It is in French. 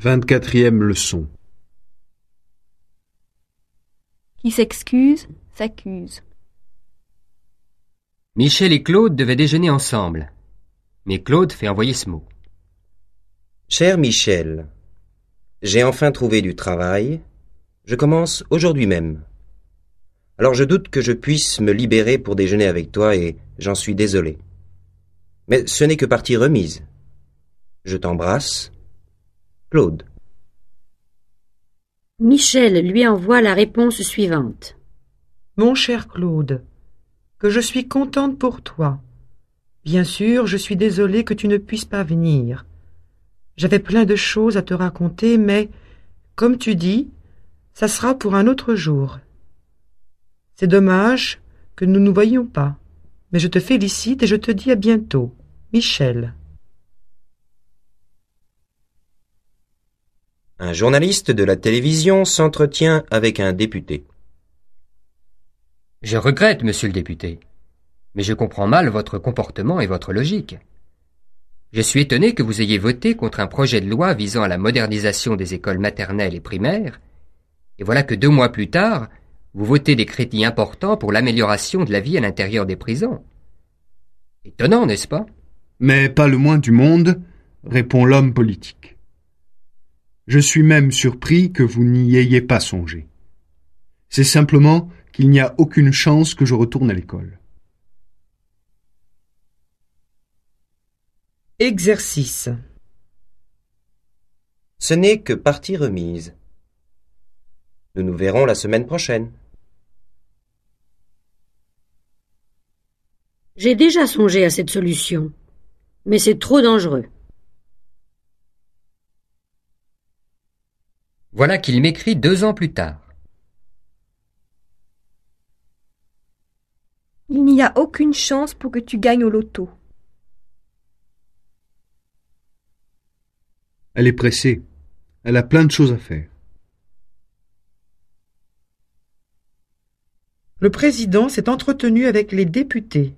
Vingt-quatrième leçon. Qui s'excuse, s'accuse. Michel et Claude devaient déjeuner ensemble. Mais Claude fait envoyer ce mot. Cher Michel, j'ai enfin trouvé du travail. Je commence aujourd'hui même. Alors je doute que je puisse me libérer pour déjeuner avec toi et j'en suis désolé. Mais ce n'est que partie remise. Je t'embrasse. Claude. Michel lui envoie la réponse suivante. Mon cher Claude, que je suis contente pour toi. Bien sûr, je suis désolée que tu ne puisses pas venir. J'avais plein de choses à te raconter, mais, comme tu dis, ça sera pour un autre jour. C'est dommage que nous ne nous voyions pas, mais je te félicite et je te dis à bientôt. Michel. Un journaliste de la télévision s'entretient avec un député. Je regrette, monsieur le député, mais je comprends mal votre comportement et votre logique. Je suis étonné que vous ayez voté contre un projet de loi visant à la modernisation des écoles maternelles et primaires, et voilà que deux mois plus tard, vous votez des crédits importants pour l'amélioration de la vie à l'intérieur des prisons. Étonnant, n'est-ce pas? Mais pas le moins du monde, répond l'homme politique. Je suis même surpris que vous n'y ayez pas songé. C'est simplement qu'il n'y a aucune chance que je retourne à l'école. Exercice. Ce n'est que partie remise. Nous nous verrons la semaine prochaine. J'ai déjà songé à cette solution, mais c'est trop dangereux. Voilà qu'il m'écrit deux ans plus tard. Il n'y a aucune chance pour que tu gagnes au loto. Elle est pressée. Elle a plein de choses à faire. Le président s'est entretenu avec les députés.